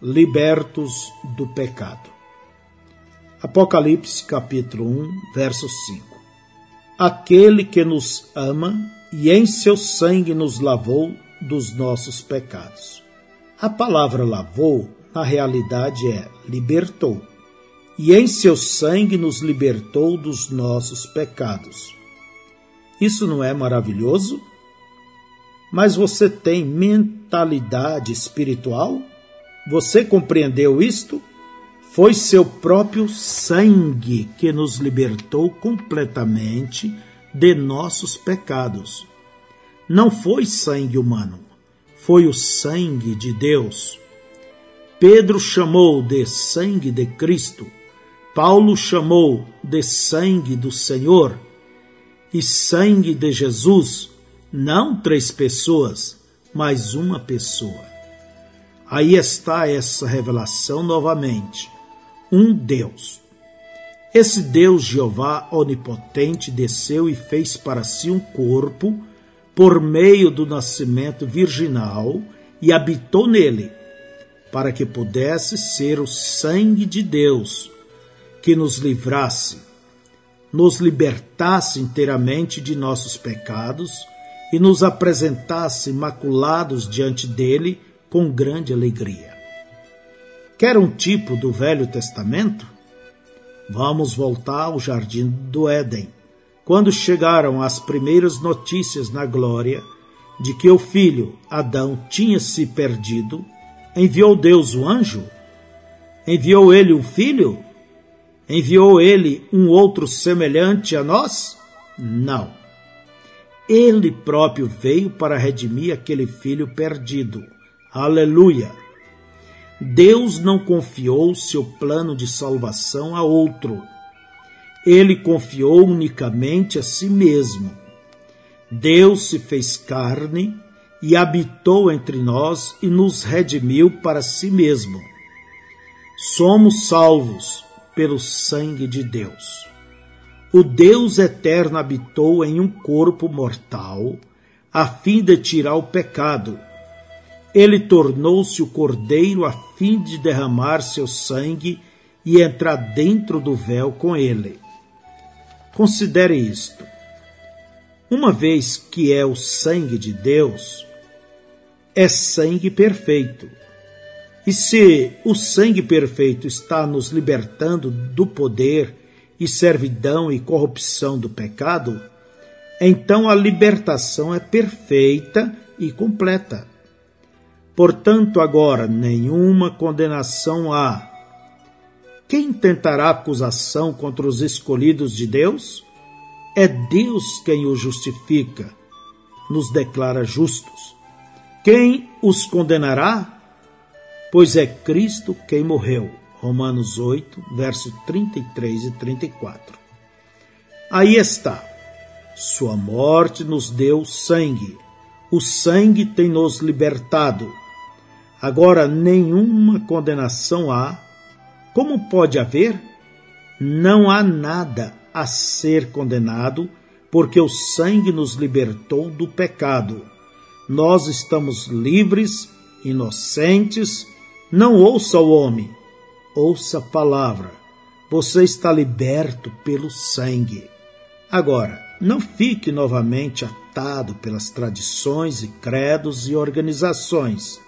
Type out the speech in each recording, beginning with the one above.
libertos do pecado. Apocalipse capítulo 1, verso 5. Aquele que nos ama e em seu sangue nos lavou dos nossos pecados. A palavra lavou, na realidade, é libertou. E em seu sangue nos libertou dos nossos pecados. Isso não é maravilhoso? Mas você tem mentalidade espiritual? Você compreendeu isto? Foi seu próprio sangue que nos libertou completamente de nossos pecados. Não foi sangue humano, foi o sangue de Deus. Pedro chamou de sangue de Cristo, Paulo chamou de sangue do Senhor e sangue de Jesus, não três pessoas, mas uma pessoa. Aí está essa revelação novamente. Um Deus. Esse Deus Jeová onipotente desceu e fez para si um corpo por meio do nascimento virginal e habitou nele, para que pudesse ser o sangue de Deus que nos livrasse, nos libertasse inteiramente de nossos pecados e nos apresentasse imaculados diante dele com grande alegria. Quer um tipo do Velho Testamento? Vamos voltar ao jardim do Éden quando chegaram as primeiras notícias na glória de que o filho Adão tinha se perdido, enviou Deus o anjo? Enviou ele um filho? Enviou ele um outro semelhante a nós? Não. Ele próprio veio para redimir aquele filho perdido. Aleluia! Deus não confiou seu plano de salvação a outro ele confiou unicamente a si mesmo. Deus se fez carne e habitou entre nós e nos redimiu para si mesmo. Somos salvos pelo sangue de Deus. O Deus eterno habitou em um corpo mortal, a fim de tirar o pecado. Ele tornou-se o cordeiro a fim de derramar seu sangue e entrar dentro do véu com ele. Considere isto. Uma vez que é o sangue de Deus, é sangue perfeito. E se o sangue perfeito está nos libertando do poder e servidão e corrupção do pecado, então a libertação é perfeita e completa. Portanto, agora nenhuma condenação há quem tentará acusação contra os escolhidos de Deus? É Deus quem os justifica, nos declara justos. Quem os condenará? Pois é Cristo quem morreu. Romanos 8, verso 33 e 34. Aí está. Sua morte nos deu sangue. O sangue tem nos libertado. Agora nenhuma condenação há como pode haver? Não há nada a ser condenado, porque o sangue nos libertou do pecado. Nós estamos livres, inocentes. Não ouça o homem, ouça a palavra. Você está liberto pelo sangue. Agora, não fique novamente atado pelas tradições e credos e organizações.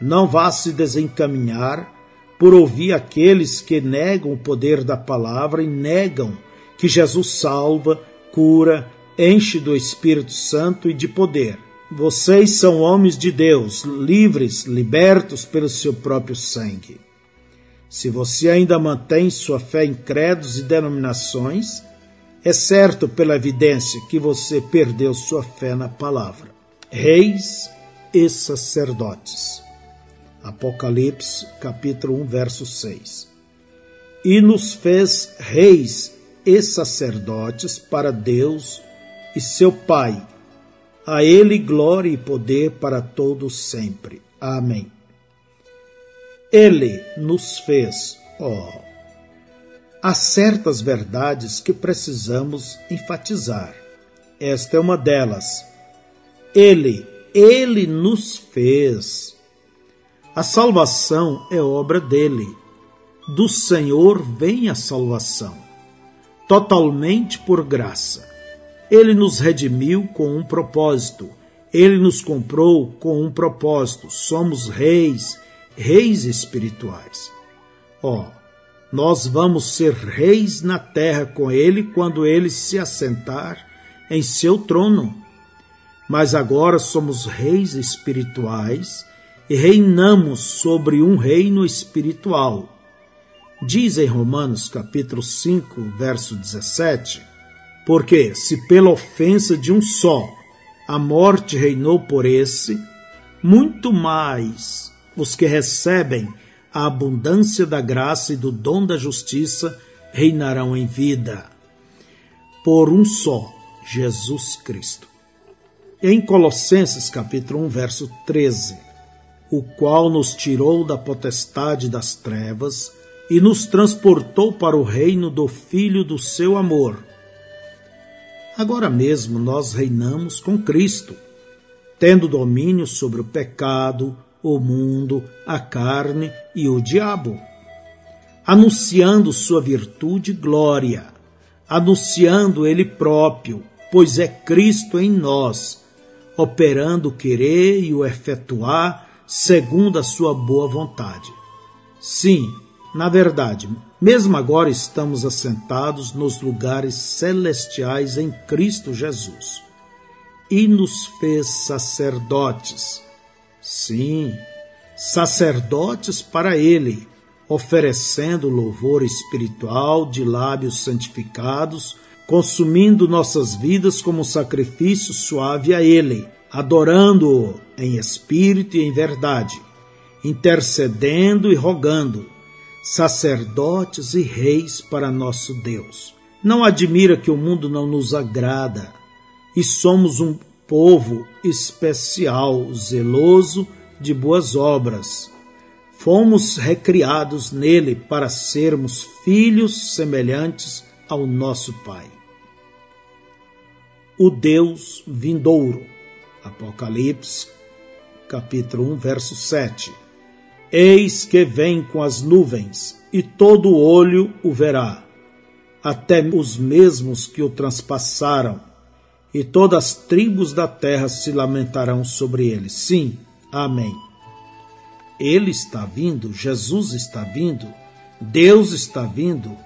Não vá se desencaminhar por ouvir aqueles que negam o poder da palavra e negam que Jesus salva, cura, enche do Espírito Santo e de poder. Vocês são homens de Deus, livres, libertos pelo seu próprio sangue. Se você ainda mantém sua fé em credos e denominações, é certo pela evidência que você perdeu sua fé na palavra. Reis e sacerdotes. Apocalipse, capítulo 1, verso 6. E nos fez reis e sacerdotes para Deus e seu Pai. A ele glória e poder para todos sempre. Amém. Ele nos fez, ó. Oh, há certas verdades que precisamos enfatizar. Esta é uma delas. Ele, ele nos fez A salvação é obra dele. Do Senhor vem a salvação, totalmente por graça. Ele nos redimiu com um propósito. Ele nos comprou com um propósito. Somos reis, reis espirituais. Ó, oh, nós vamos ser reis na terra com ele quando ele se assentar em seu trono. Mas agora somos reis espirituais e reinamos sobre um reino espiritual. Diz em Romanos capítulo 5, verso 17: Porque se pela ofensa de um só a morte reinou por esse, muito mais os que recebem a abundância da graça e do dom da justiça reinarão em vida. Por um só, Jesus Cristo. Em Colossenses capítulo 1, verso 13, o qual nos tirou da potestade das trevas e nos transportou para o reino do Filho do seu amor. Agora mesmo nós reinamos com Cristo, tendo domínio sobre o pecado, o mundo, a carne e o diabo, anunciando sua virtude e glória, anunciando ele próprio, pois é Cristo em nós, operando o querer e o efetuar segundo a sua boa vontade. Sim, na verdade, mesmo agora estamos assentados nos lugares celestiais em Cristo Jesus e nos fez sacerdotes Sim, sacerdotes para ele, oferecendo louvor espiritual de lábios santificados, consumindo nossas vidas como sacrifício suave a ele, adorando-o em espírito e em verdade, intercedendo e rogando, sacerdotes e reis para nosso Deus. Não admira que o mundo não nos agrada e somos um povo especial, zeloso de boas obras. Fomos recriados nele para sermos filhos semelhantes ao nosso Pai. O Deus vindouro. Apocalipse, capítulo 1, verso 7. Eis que vem com as nuvens, e todo olho o verá, até os mesmos que o transpassaram e todas as tribos da terra se lamentarão sobre ele. Sim, amém. Ele está vindo, Jesus está vindo, Deus está vindo,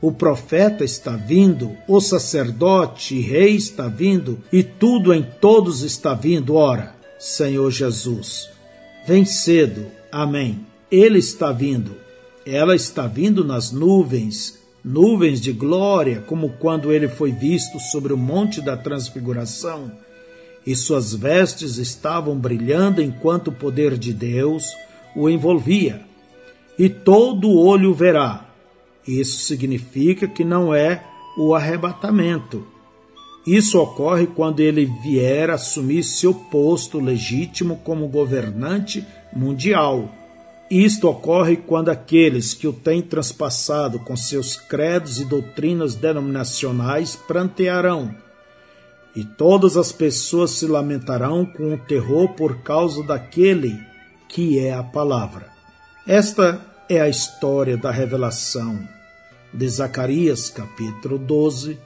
o profeta está vindo, o sacerdote e rei está vindo, e tudo em todos está vindo. Ora, Senhor Jesus, vem cedo. Amém. Ele está vindo. Ela está vindo nas nuvens nuvens de glória, como quando ele foi visto sobre o monte da transfiguração, e suas vestes estavam brilhando enquanto o poder de Deus o envolvia. E todo olho verá. Isso significa que não é o arrebatamento. Isso ocorre quando ele vier assumir seu posto legítimo como governante mundial isto ocorre quando aqueles que o têm transpassado com seus credos e doutrinas denominacionais prantearão, e todas as pessoas se lamentarão com o terror por causa daquele que é a palavra. Esta é a história da revelação de Zacarias, capítulo 12,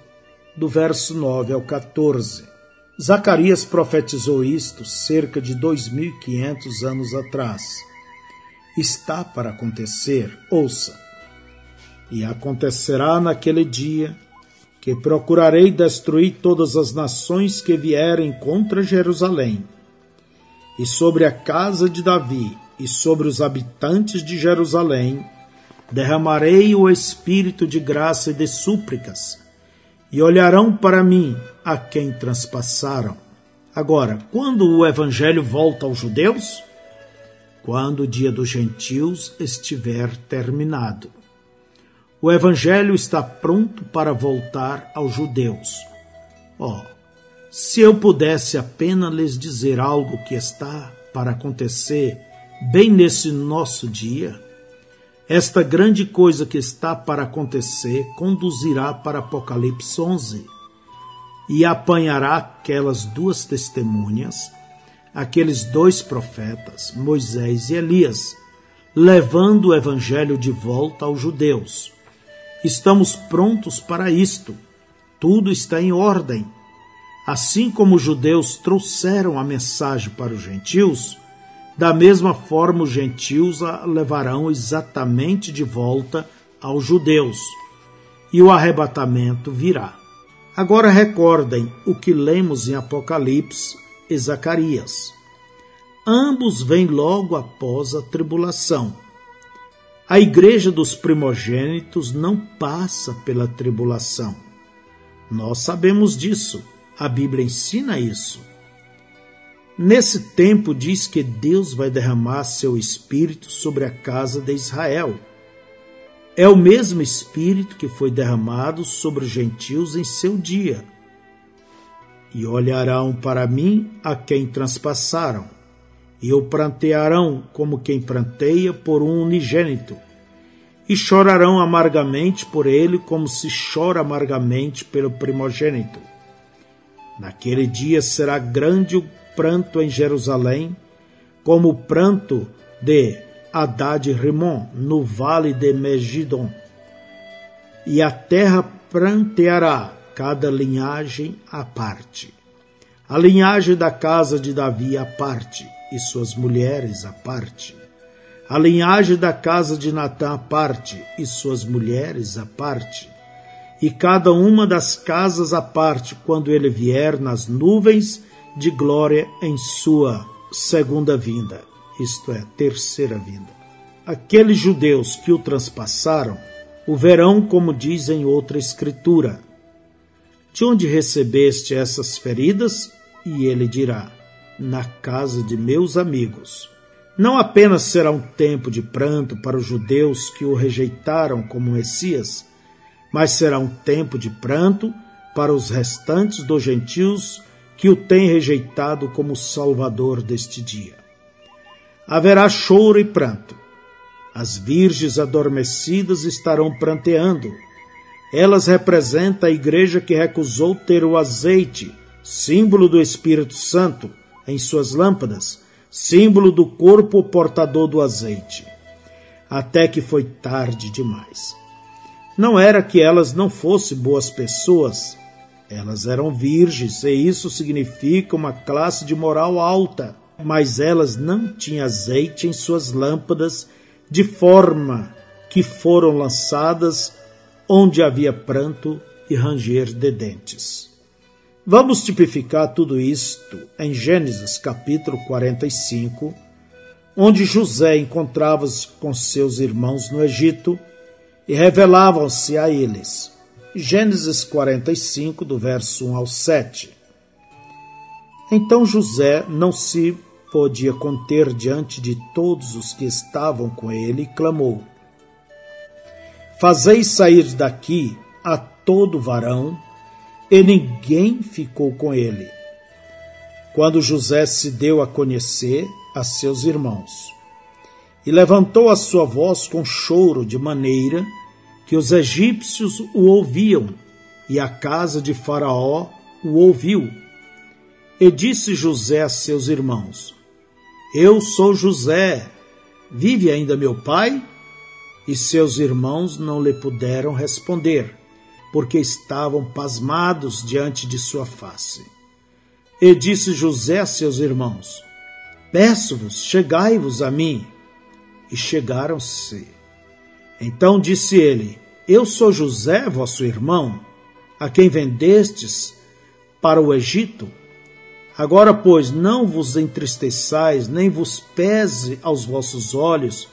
do verso 9 ao 14. Zacarias profetizou isto cerca de 2.500 anos atrás está para acontecer, ouça. E acontecerá naquele dia que procurarei destruir todas as nações que vierem contra Jerusalém, e sobre a casa de Davi e sobre os habitantes de Jerusalém derramarei o espírito de graça e de súplicas, e olharão para mim a quem transpassaram. Agora, quando o evangelho volta aos judeus, quando o dia dos gentios estiver terminado. O Evangelho está pronto para voltar aos judeus. Oh, se eu pudesse apenas lhes dizer algo que está para acontecer bem nesse nosso dia, esta grande coisa que está para acontecer conduzirá para Apocalipse 11 e apanhará aquelas duas testemunhas aqueles dois profetas, Moisés e Elias, levando o evangelho de volta aos judeus. Estamos prontos para isto. Tudo está em ordem. Assim como os judeus trouxeram a mensagem para os gentios, da mesma forma os gentios a levarão exatamente de volta aos judeus. E o arrebatamento virá. Agora recordem o que lemos em Apocalipse e Zacarias. Ambos vêm logo após a tribulação. A igreja dos primogênitos não passa pela tribulação. Nós sabemos disso, a Bíblia ensina isso. Nesse tempo diz que Deus vai derramar seu espírito sobre a casa de Israel. É o mesmo espírito que foi derramado sobre os gentios em seu dia. E olharão para mim a quem transpassaram e o prantearão como quem pranteia por um unigênito, e chorarão amargamente por ele como se chora amargamente pelo primogênito. Naquele dia será grande o pranto em Jerusalém, como o pranto de Haddad Rimon, no vale de Megidon. E a terra pranteará cada linhagem à parte. A linhagem da casa de Davi à parte, e suas mulheres à parte. A linhagem da casa de Natã à parte e suas mulheres à parte. E cada uma das casas à parte, quando ele vier nas nuvens de glória em sua segunda vinda, isto é, terceira vinda. Aqueles judeus que o transpassaram o verão, como diz em outra escritura. De onde recebeste essas feridas? E ele dirá: na casa de meus amigos. Não apenas será um tempo de pranto para os judeus que o rejeitaram como Messias, mas será um tempo de pranto para os restantes dos gentios que o têm rejeitado como Salvador deste dia. Haverá choro e pranto. As virgens adormecidas estarão pranteando. Elas representam a igreja que recusou ter o azeite, símbolo do Espírito Santo, em suas lâmpadas, símbolo do corpo portador do azeite. Até que foi tarde demais. Não era que elas não fossem boas pessoas, elas eram virgens e isso significa uma classe de moral alta, mas elas não tinham azeite em suas lâmpadas, de forma que foram lançadas onde havia pranto e ranger de dentes. Vamos tipificar tudo isto em Gênesis capítulo 45, onde José encontrava-se com seus irmãos no Egito e revelavam-se a eles. Gênesis 45, do verso 1 ao 7. Então José não se podia conter diante de todos os que estavam com ele e clamou: Fazei sair daqui a todo varão e ninguém ficou com ele. Quando José se deu a conhecer a seus irmãos, e levantou a sua voz com choro, de maneira que os egípcios o ouviam, e a casa de Faraó o ouviu. E disse José a seus irmãos: Eu sou José, vive ainda meu pai? E seus irmãos não lhe puderam responder porque estavam pasmados diante de sua face. E disse José a seus irmãos: Peço-vos, chegai-vos a mim. E chegaram-se. Então disse ele: Eu sou José, vosso irmão, a quem vendestes para o Egito. Agora, pois, não vos entristeçais, nem vos pese aos vossos olhos,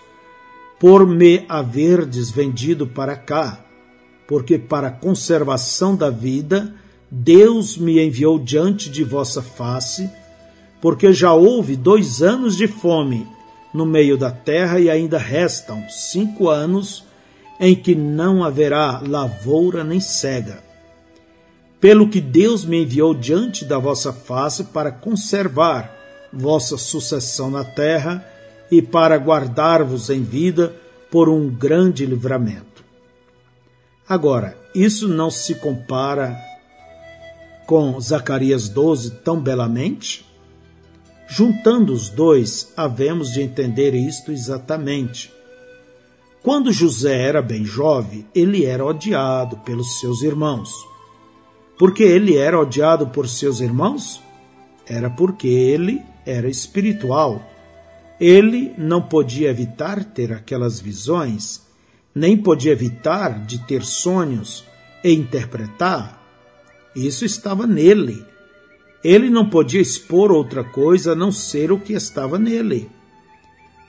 por me haverdes vendido para cá porque para a conservação da vida Deus me enviou diante de vossa face, porque já houve dois anos de fome no meio da terra e ainda restam cinco anos em que não haverá lavoura nem cega. Pelo que Deus me enviou diante da vossa face para conservar vossa sucessão na terra e para guardar-vos em vida por um grande livramento. Agora, isso não se compara com Zacarias 12 tão belamente? Juntando os dois, havemos de entender isto exatamente. Quando José era bem jovem, ele era odiado pelos seus irmãos. Por que ele era odiado por seus irmãos? Era porque ele era espiritual. Ele não podia evitar ter aquelas visões, nem podia evitar de ter sonhos e interpretar. Isso estava nele. Ele não podia expor outra coisa a não ser o que estava nele.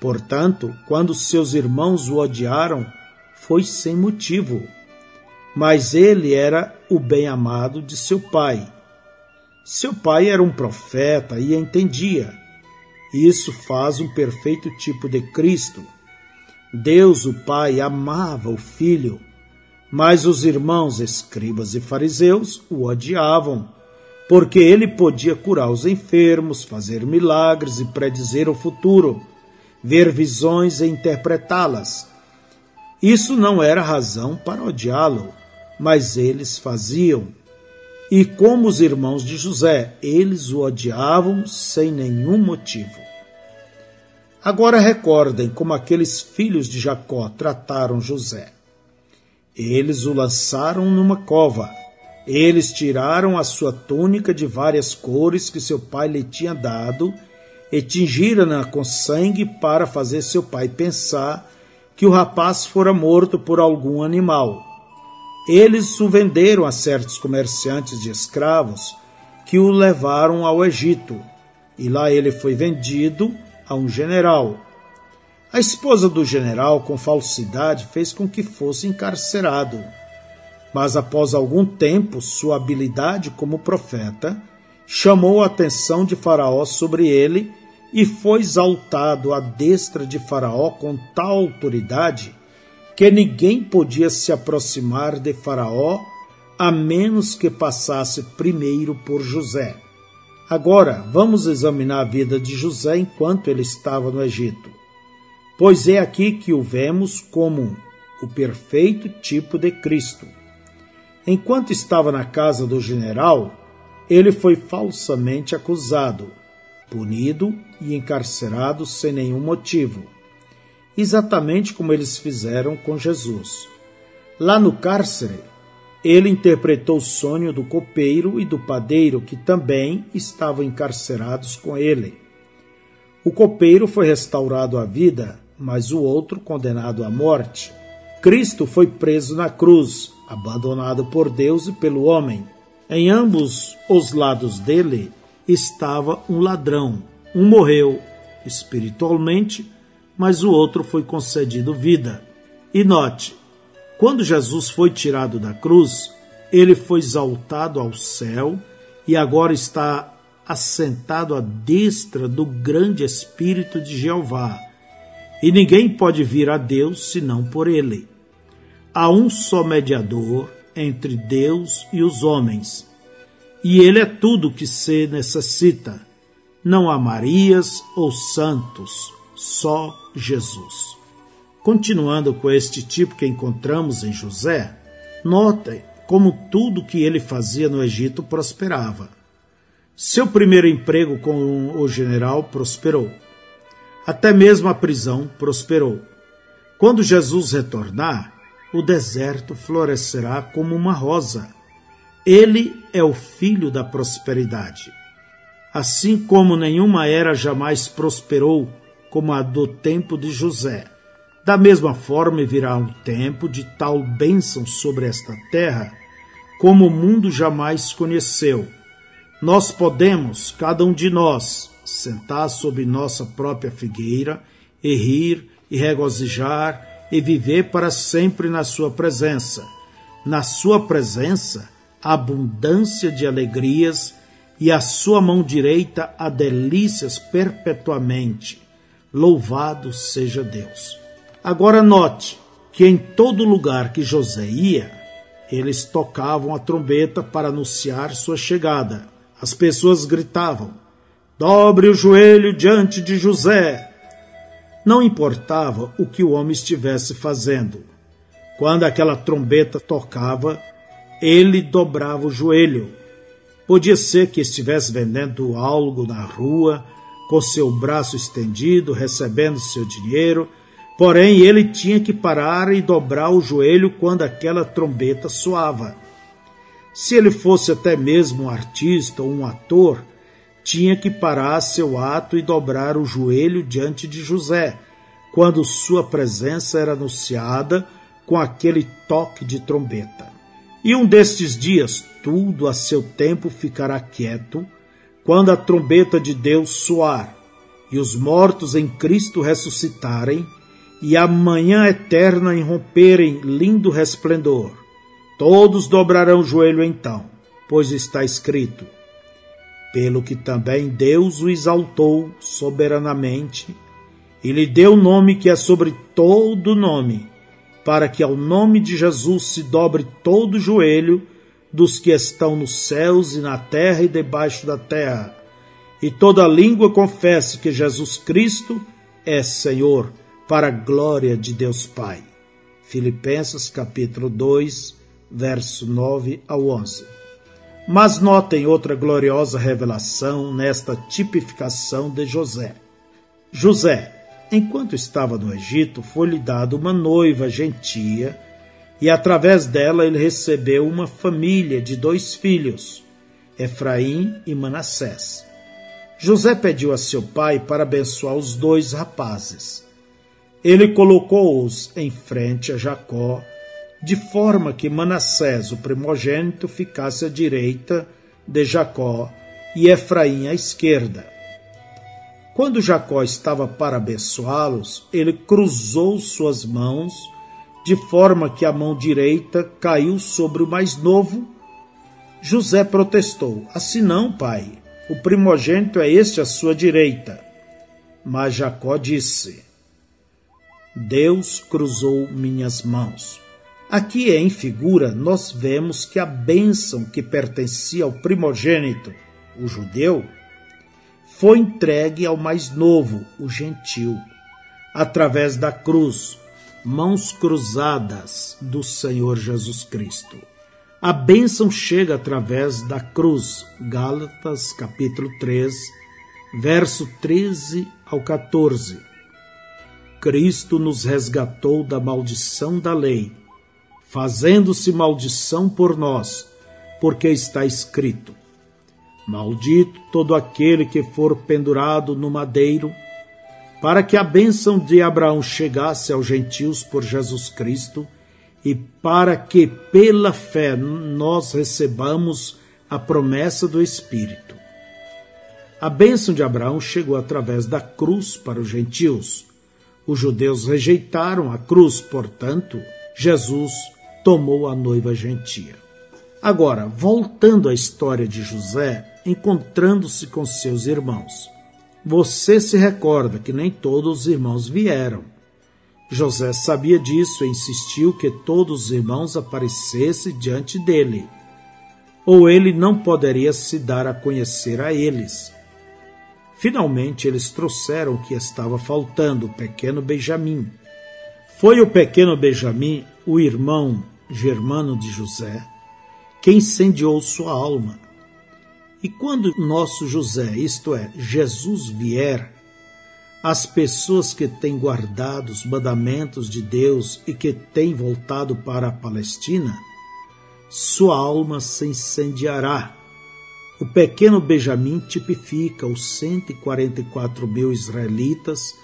Portanto, quando seus irmãos o odiaram, foi sem motivo. Mas ele era o bem-amado de seu pai. Seu pai era um profeta e entendia. Isso faz um perfeito tipo de Cristo. Deus, o Pai, amava o Filho, mas os irmãos escribas e fariseus o odiavam porque ele podia curar os enfermos, fazer milagres e predizer o futuro, ver visões e interpretá-las. Isso não era razão para odiá-lo, mas eles faziam. E como os irmãos de José, eles o odiavam sem nenhum motivo. Agora recordem como aqueles filhos de Jacó trataram José. Eles o lançaram numa cova eles tiraram a sua túnica de várias cores que seu pai lhe tinha dado e tingiram-na com sangue para fazer seu pai pensar que o rapaz fora morto por algum animal. Eles o venderam a certos comerciantes de escravos que o levaram ao Egito, e lá ele foi vendido a um general. A esposa do general, com falsidade, fez com que fosse encarcerado. Mas após algum tempo, sua habilidade como profeta chamou a atenção de Faraó sobre ele e foi exaltado à destra de Faraó com tal autoridade que ninguém podia se aproximar de Faraó a menos que passasse primeiro por José. Agora, vamos examinar a vida de José enquanto ele estava no Egito. Pois é aqui que o vemos como o perfeito tipo de Cristo. Enquanto estava na casa do general, ele foi falsamente acusado, punido e encarcerado sem nenhum motivo, exatamente como eles fizeram com Jesus. Lá no cárcere, ele interpretou o sonho do copeiro e do padeiro que também estavam encarcerados com ele. O copeiro foi restaurado à vida, mas o outro condenado à morte. Cristo foi preso na cruz, abandonado por Deus e pelo homem. Em ambos os lados dele estava um ladrão. Um morreu espiritualmente, mas o outro foi concedido vida. E note, quando Jesus foi tirado da cruz, ele foi exaltado ao céu e agora está assentado à destra do grande Espírito de Jeová. E ninguém pode vir a Deus senão por ele. Há um só mediador entre Deus e os homens, e ele é tudo que se necessita. Não há Marias ou santos, só Jesus. Continuando com este tipo que encontramos em José, notem como tudo que ele fazia no Egito prosperava. Seu primeiro emprego com o general prosperou. Até mesmo a prisão prosperou. Quando Jesus retornar, o deserto florescerá como uma rosa. Ele é o filho da prosperidade. Assim como nenhuma era jamais prosperou como a do tempo de José. Da mesma forma virá um tempo de tal bênção sobre esta terra como o mundo jamais conheceu. Nós podemos, cada um de nós, sentar sob nossa própria figueira e rir e regozijar e viver para sempre na Sua presença. Na Sua presença, abundância de alegrias e a Sua mão direita há delícias perpetuamente. Louvado seja Deus. Agora note que em todo lugar que José ia, eles tocavam a trombeta para anunciar sua chegada. As pessoas gritavam: Dobre o joelho diante de José, não importava o que o homem estivesse fazendo. Quando aquela trombeta tocava, ele dobrava o joelho. Podia ser que estivesse vendendo algo na rua, com seu braço estendido, recebendo seu dinheiro, porém ele tinha que parar e dobrar o joelho quando aquela trombeta soava. Se ele fosse até mesmo um artista ou um ator, tinha que parar seu ato e dobrar o joelho diante de José, quando sua presença era anunciada com aquele toque de trombeta. E um destes dias, tudo a seu tempo ficará quieto, quando a trombeta de Deus soar, e os mortos em Cristo ressuscitarem, e a manhã eterna irromperem lindo resplendor. Todos dobrarão o joelho então, pois está escrito: pelo que também Deus o exaltou soberanamente e lhe deu o nome que é sobre todo nome, para que ao nome de Jesus se dobre todo o joelho dos que estão nos céus e na terra e debaixo da terra, e toda língua confesse que Jesus Cristo é Senhor, para a glória de Deus Pai. Filipenses capítulo 2, verso 9 ao 11. Mas notem outra gloriosa revelação nesta tipificação de José. José, enquanto estava no Egito, foi-lhe dado uma noiva gentia, e através dela ele recebeu uma família de dois filhos, Efraim e Manassés. José pediu a seu pai para abençoar os dois rapazes. Ele colocou-os em frente a Jacó de forma que Manassés, o primogênito, ficasse à direita de Jacó e Efraim à esquerda. Quando Jacó estava para abençoá-los, ele cruzou suas mãos, de forma que a mão direita caiu sobre o mais novo. José protestou: Assim não, pai, o primogênito é este à sua direita. Mas Jacó disse: Deus cruzou minhas mãos. Aqui em figura nós vemos que a bênção que pertencia ao primogênito, o judeu, foi entregue ao mais novo, o gentil, através da cruz, mãos cruzadas do Senhor Jesus Cristo. A bênção chega através da cruz, Gálatas capítulo 3, verso 13 ao 14. Cristo nos resgatou da maldição da lei fazendo-se maldição por nós, porque está escrito: Maldito todo aquele que for pendurado no madeiro, para que a bênção de Abraão chegasse aos gentios por Jesus Cristo e para que pela fé nós recebamos a promessa do Espírito. A bênção de Abraão chegou através da cruz para os gentios. Os judeus rejeitaram a cruz, portanto, Jesus tomou a noiva gentia. Agora, voltando à história de José, encontrando-se com seus irmãos. Você se recorda que nem todos os irmãos vieram. José sabia disso e insistiu que todos os irmãos aparecessem diante dele, ou ele não poderia se dar a conhecer a eles. Finalmente, eles trouxeram o que estava faltando, o pequeno Benjamim. Foi o pequeno Benjamim, o irmão Germano de José, que incendiou sua alma. E quando nosso José, isto é, Jesus, vier, as pessoas que têm guardado os mandamentos de Deus e que têm voltado para a Palestina, sua alma se incendiará. O pequeno Benjamim tipifica os 144 mil israelitas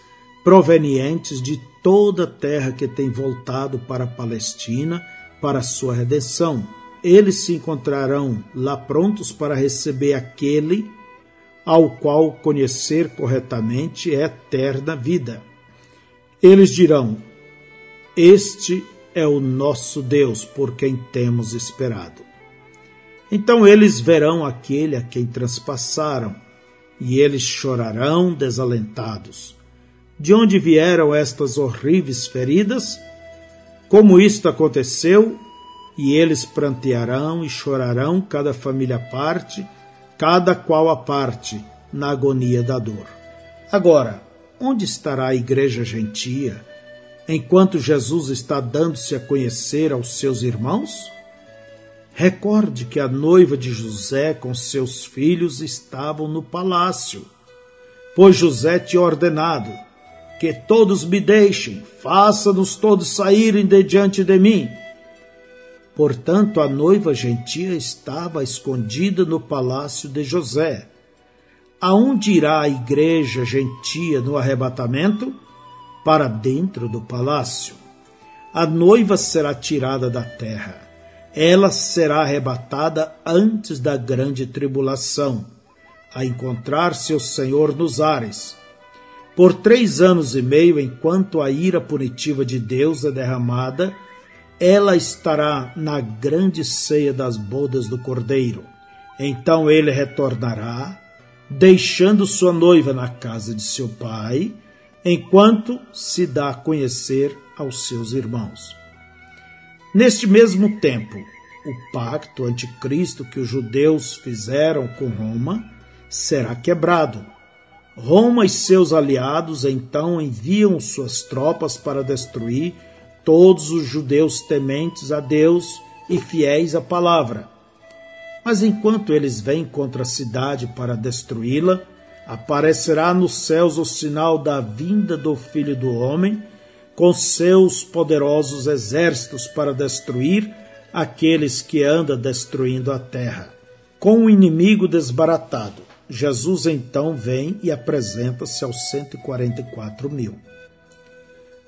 provenientes de toda a terra que tem voltado para a Palestina para sua redenção. Eles se encontrarão lá prontos para receber aquele ao qual conhecer corretamente é eterna vida. Eles dirão: Este é o nosso Deus por quem temos esperado. Então eles verão aquele a quem transpassaram, e eles chorarão desalentados. De onde vieram estas horríveis feridas? Como isto aconteceu, e eles prantearão e chorarão, cada família à parte, cada qual à parte, na agonia da dor. Agora, onde estará a igreja gentia, enquanto Jesus está dando-se a conhecer aos seus irmãos? Recorde que a noiva de José com seus filhos estavam no palácio, pois José tinha ordenado que todos me deixem, faça-nos todos saírem de diante de mim. Portanto, a noiva gentia estava escondida no palácio de José. Aonde irá a igreja gentia no arrebatamento? Para dentro do palácio. A noiva será tirada da terra. Ela será arrebatada antes da grande tribulação, a encontrar seu Senhor nos ares. Por três anos e meio, enquanto a ira punitiva de Deus é derramada, ela estará na grande ceia das bodas do Cordeiro. Então ele retornará, deixando sua noiva na casa de seu pai, enquanto se dá a conhecer aos seus irmãos. Neste mesmo tempo, o pacto anticristo que os judeus fizeram com Roma será quebrado. Roma e seus aliados então enviam suas tropas para destruir todos os judeus tementes a Deus e fiéis à palavra. Mas enquanto eles vêm contra a cidade para destruí-la, aparecerá nos céus o sinal da vinda do Filho do Homem, com seus poderosos exércitos para destruir aqueles que anda destruindo a terra. Com o inimigo desbaratado, Jesus então vem e apresenta-se aos 144 mil.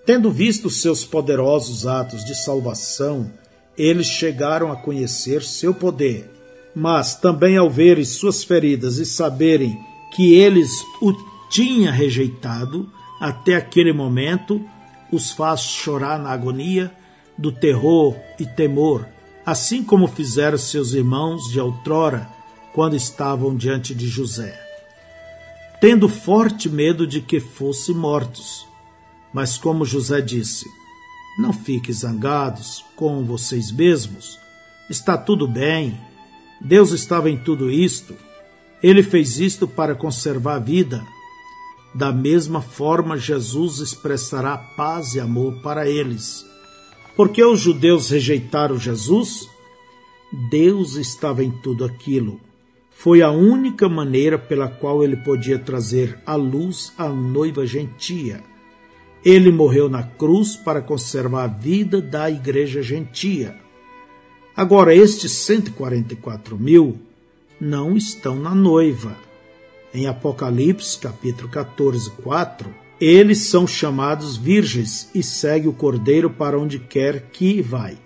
Tendo visto seus poderosos atos de salvação, eles chegaram a conhecer seu poder. Mas também ao verem suas feridas e saberem que eles o tinham rejeitado, até aquele momento os faz chorar na agonia do terror e temor, assim como fizeram seus irmãos de outrora quando estavam diante de José, tendo forte medo de que fossem mortos. Mas como José disse, não fiquem zangados com vocês mesmos, está tudo bem, Deus estava em tudo isto, ele fez isto para conservar a vida. Da mesma forma, Jesus expressará paz e amor para eles. Porque os judeus rejeitaram Jesus? Deus estava em tudo aquilo. Foi a única maneira pela qual ele podia trazer à luz a noiva gentia. Ele morreu na cruz para conservar a vida da igreja gentia. Agora, estes 144 mil não estão na noiva. Em Apocalipse, capítulo 14, 4, eles são chamados virgens e segue o cordeiro para onde quer que vai.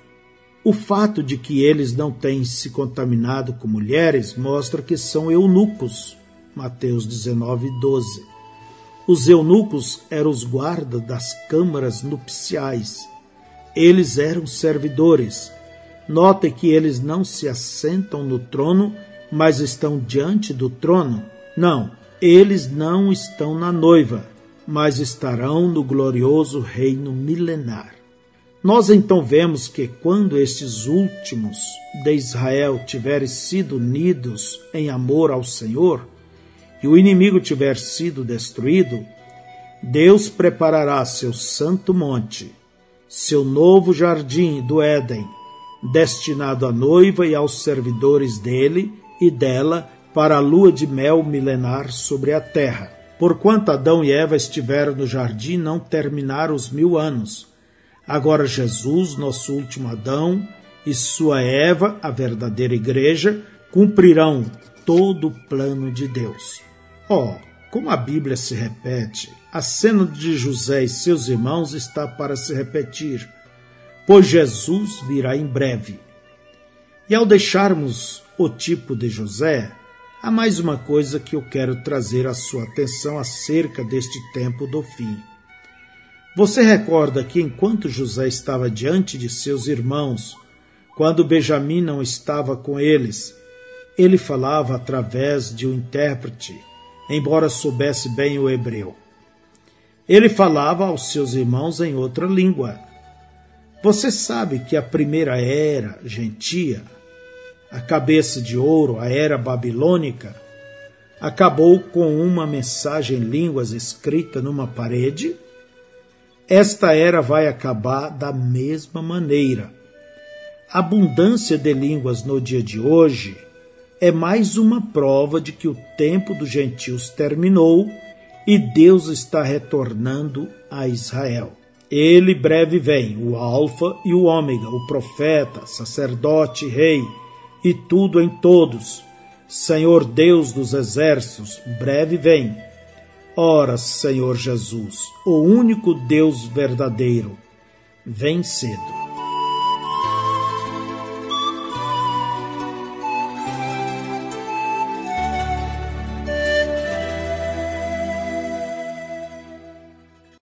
O fato de que eles não têm se contaminado com mulheres mostra que são eunucos. Mateus 19, 12. Os eunucos eram os guardas das câmaras nupciais. Eles eram servidores. Note que eles não se assentam no trono, mas estão diante do trono. Não, eles não estão na noiva, mas estarão no glorioso reino milenar. Nós então vemos que quando estes últimos de Israel tiverem sido unidos em amor ao Senhor e o inimigo tiver sido destruído, Deus preparará seu santo monte, seu novo jardim do Éden, destinado à noiva e aos servidores dele e dela para a lua de mel milenar sobre a terra. Porquanto Adão e Eva estiveram no jardim, não terminaram os mil anos Agora Jesus, nosso último Adão, e sua Eva, a verdadeira igreja, cumprirão todo o plano de Deus. Oh, como a Bíblia se repete, a cena de José e seus irmãos está para se repetir, pois Jesus virá em breve. E ao deixarmos o tipo de José, há mais uma coisa que eu quero trazer à sua atenção acerca deste tempo do fim. Você recorda que enquanto José estava diante de seus irmãos, quando Benjamim não estava com eles, ele falava através de um intérprete, embora soubesse bem o hebreu. Ele falava aos seus irmãos em outra língua. Você sabe que a primeira era gentia, a cabeça de ouro, a era babilônica, acabou com uma mensagem em línguas escrita numa parede esta era vai acabar da mesma maneira. A abundância de línguas no dia de hoje é mais uma prova de que o tempo dos gentios terminou e Deus está retornando a Israel. Ele breve vem, o Alfa e o Ômega, o profeta, sacerdote, rei, e tudo em todos. Senhor Deus dos exércitos, breve vem. Ora, Senhor Jesus, o único Deus verdadeiro, vem cedo.